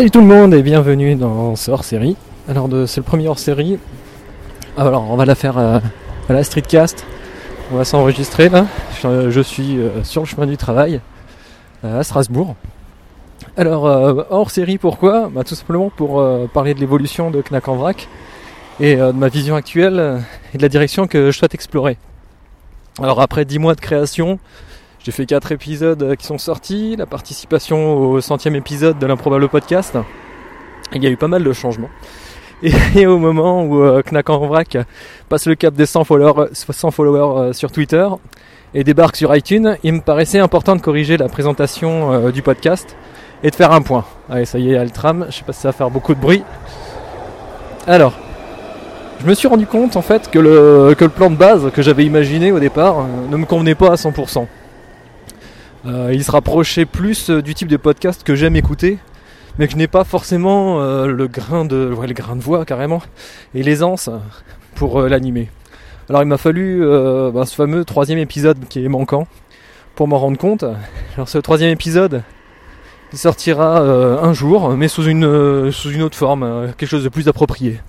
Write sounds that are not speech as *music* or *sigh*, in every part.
Salut tout le monde et bienvenue dans ce hors-série. Alors c'est le premier hors-série. Alors on va la faire euh, *laughs* à la streetcast. On va s'enregistrer là. Je, je suis euh, sur le chemin du travail euh, à Strasbourg. Alors euh, hors-série pourquoi? Bah, Tout simplement pour euh, parler de l'évolution de Knack en vrac et de ma vision actuelle et de la direction que je souhaite explorer. Alors après 10 mois de création, j'ai fait 4 épisodes euh, qui sont sortis, la participation au centième épisode de l'improbable podcast. Il y a eu pas mal de changements. *laughs* Et, au moment où euh, Knack en vrac passe le cap des 100 followers, 100 followers euh, sur Twitter et débarque sur iTunes, il me paraissait important de corriger la présentation euh, du podcast et de faire un point. Allez, ça y est, il y a le tram, je sais pas si ça va faire beaucoup de bruit. Alors, je me suis rendu compte en fait que le, que le plan de base que j'avais imaginé au départ euh, ne me convenait pas à 100%. Euh, il se rapprochait plus euh, du type de podcast que j'aime écouter, mais que je n'ai pas forcément euh, le grain de, voix carrément et l'aisance pour l'animer. Alors il m'a fallu ben, ce fameux troisième épisode qui est manquant pour m'en rendre compte. Alors ce troisième épisode, sortira un jour, mais sous une autre forme, quelque chose de plus approprié.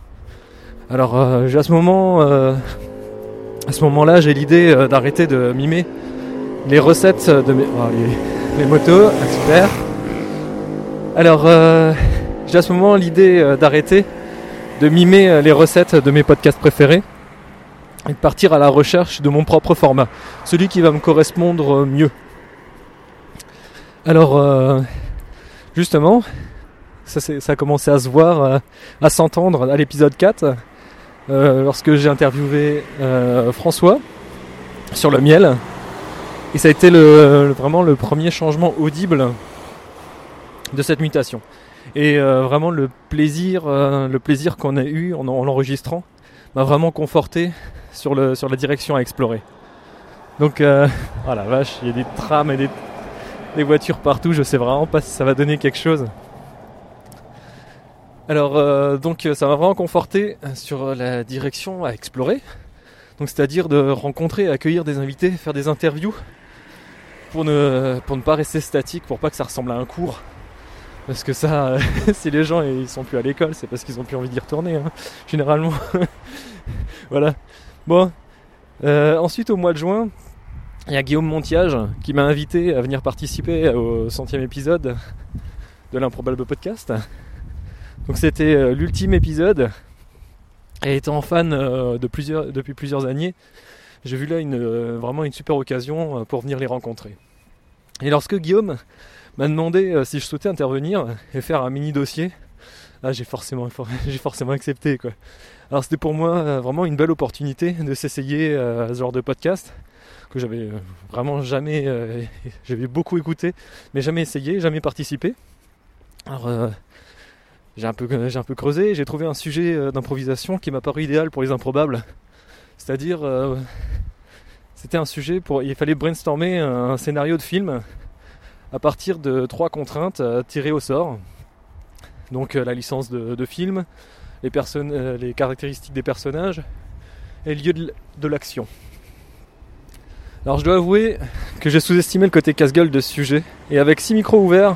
Alors à ce moment, à ce moment-là, j'ai l'idée d'arrêter de mimer les recettes de mes. oh, les, motos, ah, super. Alors, euh, j'ai à ce moment l'idée euh, d'arrêter de mimer euh, les recettes de mes podcasts préférés et de partir à la recherche de mon propre format, celui qui va me correspondre mieux. Alors, justement, ça, ça a commencé à se voir, à s'entendre à l'épisode 4, euh, lorsque j'ai interviewé François sur le miel. Et ça a été le, vraiment le premier changement audible de cette mutation. Et euh, vraiment le plaisir, euh, plaisir qu'on a eu en, en l'enregistrant m'a vraiment conforté sur, le, sur la direction à explorer. Donc, euh, oh *laughs* la vache, il y a des trams et des, des voitures partout, je sais vraiment pas si ça va donner quelque chose. Alors, euh, donc ça m'a vraiment conforté sur la direction à explorer. Donc, c'est-à-dire de rencontrer, accueillir des invités, faire des interviews pour ne, pour ne pas rester statique, pour pas que ça ressemble à un cours. Parce que ça, *laughs* si les gens ils sont plus à l'école, c'est parce qu'ils ont plus envie d'y retourner, hein, généralement. *laughs* voilà. Bon. Euh, ensuite, au mois de juin, il y a Guillaume Montiage qui m'a invité à venir participer au centième épisode de l'improbable podcast. Donc c'était euh, l'ultime épisode. Et étant fan euh, plusieurs, depuis plusieurs années, j'ai vu là euh, vraiment une super occasion euh, pour venir les rencontrer. Et lorsque Guillaume m'a demandé euh, si je souhaitais intervenir et faire un mini dossier, là j'ai forcément, *laughs* accepté. Alors c'était pour moi vraiment une belle opportunité de s'essayer à ce genre de podcast que j'avais vraiment jamais, *laughs* j'avais beaucoup écouté, mais jamais essayé, jamais participé. Alors j'ai un peu, j'ai un peu creusé, j'ai trouvé un sujet d'improvisation qui m'a paru idéal pour les improbables. C'est-à-dire, euh, c'était un sujet pour, il fallait brainstormer un scénario de film à partir de trois contraintes euh, tirées au sort. Donc euh, la licence de, film, les, personnes, les caractéristiques des personnages et le lieu de, l'action. Alors je dois avouer que j'ai sous-estimé le côté casse-gueule de ce sujet et avec six micros ouverts,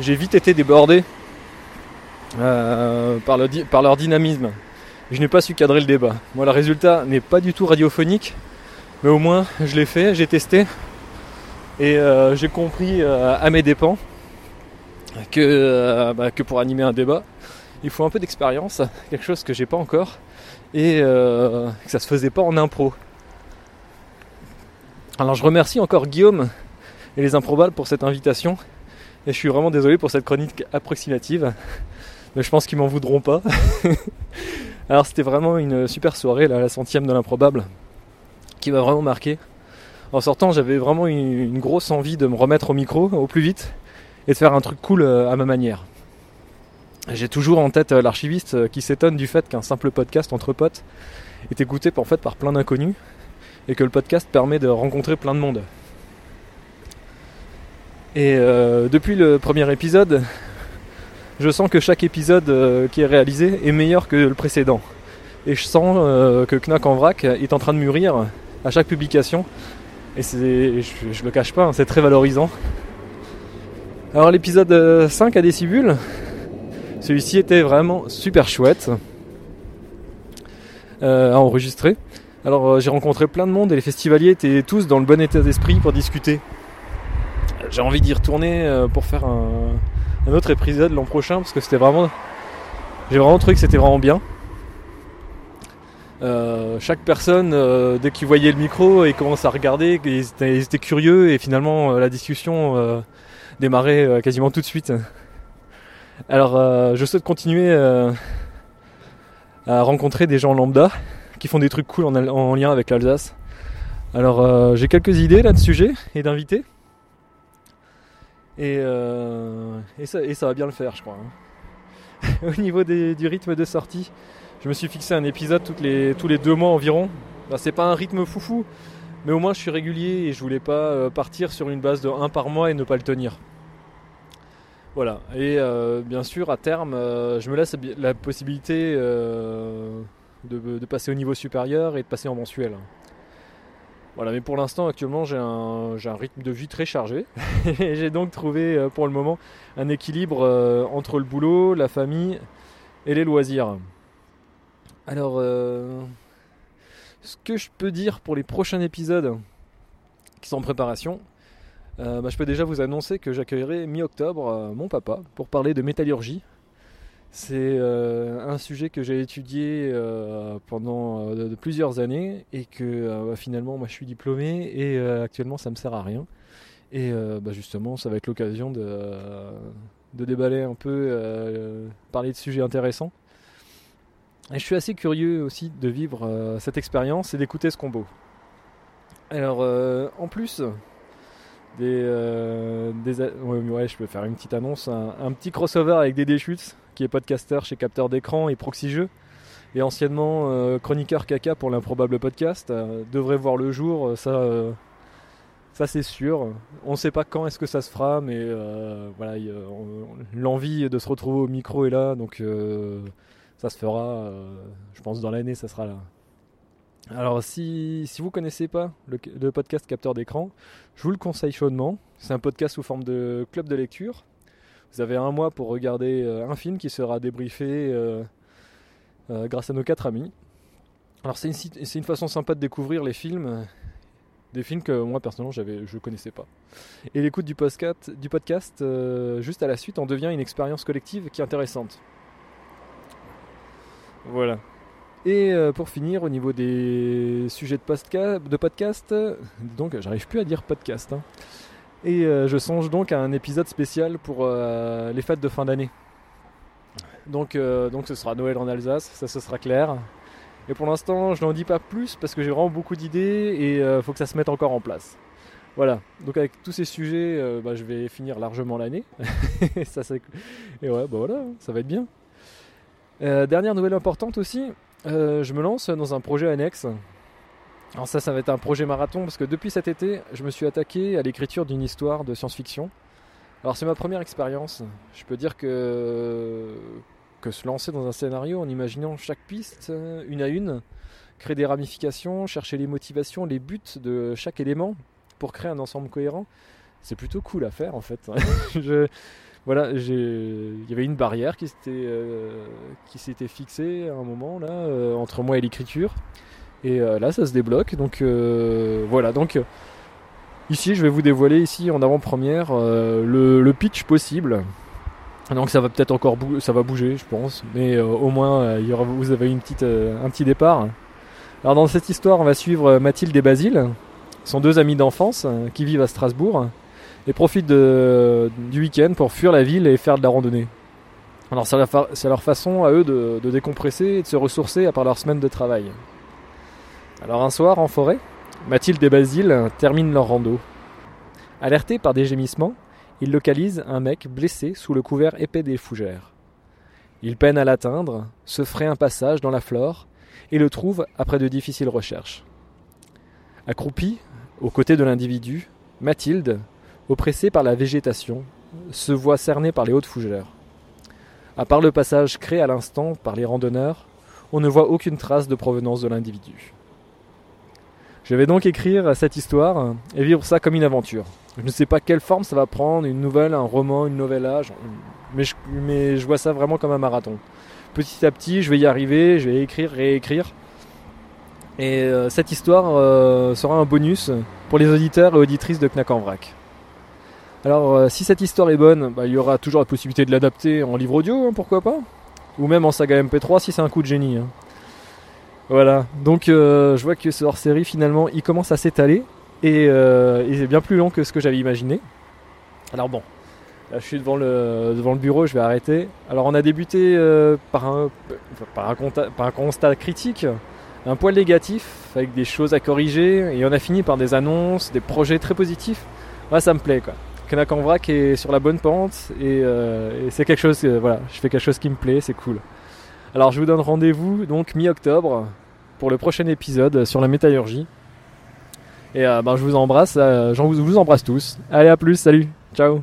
j'ai vite été débordé par leur dynamisme. Je n'ai pas su cadrer le débat. Moi, le résultat n'est pas du tout radiophonique, mais au moins je l'ai fait, j'ai testé et euh, j'ai compris euh, à mes dépens que, euh, bah, que pour animer un débat, il faut un peu d'expérience, quelque chose que j'ai pas encore, et que ça se faisait pas en impro. Alors je remercie encore Guillaume et les improbables pour cette invitation, et je suis vraiment désolé pour cette chronique approximative, mais je pense qu'ils m'en voudront pas. *laughs* Alors c'était vraiment une super soirée, là, la centième de l'improbable, qui m'a vraiment marqué. En sortant, j'avais vraiment une, une grosse envie de me remettre au micro au plus vite et de faire un truc cool euh, à ma manière. J'ai toujours en tête euh, l'archiviste euh, qui s'étonne du fait qu'un simple podcast entre potes est écouté en fait par plein d'inconnus et que le podcast permet de rencontrer plein de monde. Et euh, depuis le premier épisode, je sens que chaque épisode euh, qui est réalisé est meilleur que le précédent. Et je sens euh, que Knack en vrac est en train de mûrir à chaque publication. Et je, je le cache pas, hein, c'est très valorisant. Alors l'épisode euh, 5 à Décibule, celui-ci était vraiment super chouette euh, à enregistrer. Alors euh, j'ai rencontré plein de monde et les festivaliers étaient tous dans le bon état d'esprit pour discuter. J'ai envie d'y retourner pour faire un, un autre épisode l'an prochain parce que c'était vraiment. J'ai vraiment trouvé que c'était vraiment bien. Euh, chaque personne, euh, dès qu'ils voyaient le micro, ils commençaient à regarder, ils étaient, curieux et finalement euh, la discussion démarrait quasiment tout de suite. *laughs* Alors je souhaite continuer à rencontrer des gens lambda qui font des trucs cool en, en lien avec l'Alsace. Alors j'ai quelques idées là de sujets et d'invités. Et, euh, et, ça, et ça va bien le faire je crois. hein. *laughs* Au niveau des- du rythme de sortie, je me suis fixé un épisode les, tous les deux mois environ. Bah, c'est pas un rythme foufou, mais au moins je suis régulier et je voulais pas euh, partir sur une base de 1 par mois et ne pas le tenir. Voilà, et euh, bien sûr à terme, je me laisse la possibilité de, de passer au niveau supérieur et de passer en mensuel. Voilà, mais pour l'instant, actuellement, j'ai un, un rythme de vie très chargé. et *laughs* *laughs* j'ai donc trouvé euh, pour le moment un équilibre euh, entre le boulot, la famille et les loisirs. Alors, euh, ce que je peux dire pour les prochains épisodes qui sont en préparation, euh, bah, je peux déjà vous annoncer que j'accueillerai mi-octobre euh, mon papa pour parler de métallurgie. C'est euh, un sujet que j'ai étudié euh, pendant euh, plusieurs années et que bah, finalement moi je suis diplômé et actuellement ça me sert à rien. Et bah, justement ça va être l'occasion de, déballer un peu, parler de sujets intéressants. Et je suis assez curieux aussi de vivre cette expérience et d'écouter ce combo. Alors, en plus des, des je peux faire une petite annonce, un, petit crossover avec Dédé Schutz, qui est podcaster chez Capteur d'écran et Proxy Jeux, et anciennement euh, chroniqueur caca pour l'improbable podcast, euh, devrait voir le jour. euh, Ça, ça c'est sûr. On ne sait pas quand est-ce que ça se fera, mais voilà, l'envie de se retrouver au micro est là, donc. ça se fera, je pense dans l'année ça sera là. Alors si, si vous connaissez pas le, le podcast Capteur d'écran, je vous le conseille chaudement. C'est un podcast sous forme de club de lecture. Vous avez un mois pour regarder euh, un film qui sera débriefé euh, euh, grâce à nos quatre amis. Alors c'est une, une façon sympa de découvrir les films, des films que moi personnellement j'avais, je connaissais pas. Et l'écoute du podcast, du podcast juste à la suite en devient une expérience collective qui est intéressante. Voilà. Et pour finir, au niveau des sujets de, postka- de podcast, donc j'arrive plus à dire podcast. hein. Et euh, je songe donc à un épisode spécial pour euh, les fêtes de fin d'année. Donc, euh, donc ce sera Noël en Alsace, ça ce sera clair. Et pour l'instant, je n'en dis pas plus parce que j'ai vraiment beaucoup d'idées et il faut que ça se mette encore en place. Voilà, donc avec tous ces sujets, bah, je vais finir largement l'année. *laughs* Et ouais, bah voilà, ça va être bien. Dernière nouvelle importante aussi, je me lance dans un projet annexe. Alors ça, ça va être un projet marathon parce que depuis cet été, je me suis attaqué à l'écriture d'une histoire de science-fiction. Alors c'est ma première expérience. Je peux dire que se lancer dans un scénario en imaginant chaque piste une à une, créer des ramifications, chercher les motivations, les buts de chaque élément pour créer un ensemble cohérent, c'est plutôt cool à faire en fait. *laughs* voilà, il y avait une barrière qui s'était euh, fixée à un moment là euh, entre moi et l'écriture. Et euh, là, ça se débloque. Donc euh, voilà. Donc euh, ici, je vais vous dévoiler ici en avant-première le, pitch possible. Donc ça va peut-être encore bou- ça va bouger, je pense. Mais au moins, vous avez une petite, un petit départ. Alors dans cette histoire, on va suivre Mathilde et Basile, sont deux amis d'enfance qui vivent à Strasbourg et profitent du week-end pour fuir la ville et faire de la randonnée. Alors c'est leur, façon à eux de, décompresser et de se ressourcer après leur semaine de travail. Alors un soir en forêt, Mathilde et Basile terminent leur rando. Alertés par des gémissements, ils localisent un mec blessé sous le couvert épais des fougères. Ils peinent à l'atteindre, se fraient un passage dans la flore et le trouvent après de difficiles recherches. Accroupie, aux côtés de l'individu, Mathilde, oppressée par la végétation, se voit cernée par les hautes fougères. À part le passage créé à l'instant par les randonneurs, on ne voit aucune trace de provenance de l'individu. Je vais donc écrire cette histoire et vivre ça comme une aventure. Je ne sais pas quelle forme ça va prendre, une nouvelle, un roman, une mais je, mais je vois ça vraiment comme un marathon. Petit à petit, je vais y arriver, je vais écrire, réécrire. Et euh, cette histoire euh, sera un bonus pour les auditeurs et auditrices de Knack en Vrac. Alors, euh, si cette histoire est bonne, bah, il y aura toujours la possibilité de l'adapter en livre audio, hein, pourquoi pas? Ou même en saga MP3 si c'est un coup de génie. hein. Voilà, donc je vois que ce hors-série finalement il commence à s'étaler et il est bien plus long que ce que j'avais imaginé. Alors bon, là je suis devant le, devant le bureau, je vais arrêter. Alors on a débuté par, un, par, un par un constat critique, un poil négatif, avec des choses à corriger, et on a fini par des annonces, des projets très positifs. Ouais, ça me plaît quoi. Knack en vrac est sur la bonne pente, et, euh, et c'est quelque chose, euh, voilà, je fais quelque chose qui me plaît, c'est cool. Alors je vous donne rendez-vous donc mi-octobre pour le prochain épisode sur la métallurgie. Et euh, ben, je vous embrasse, euh, vous, vous embrasse tous. Allez à plus, salut, ciao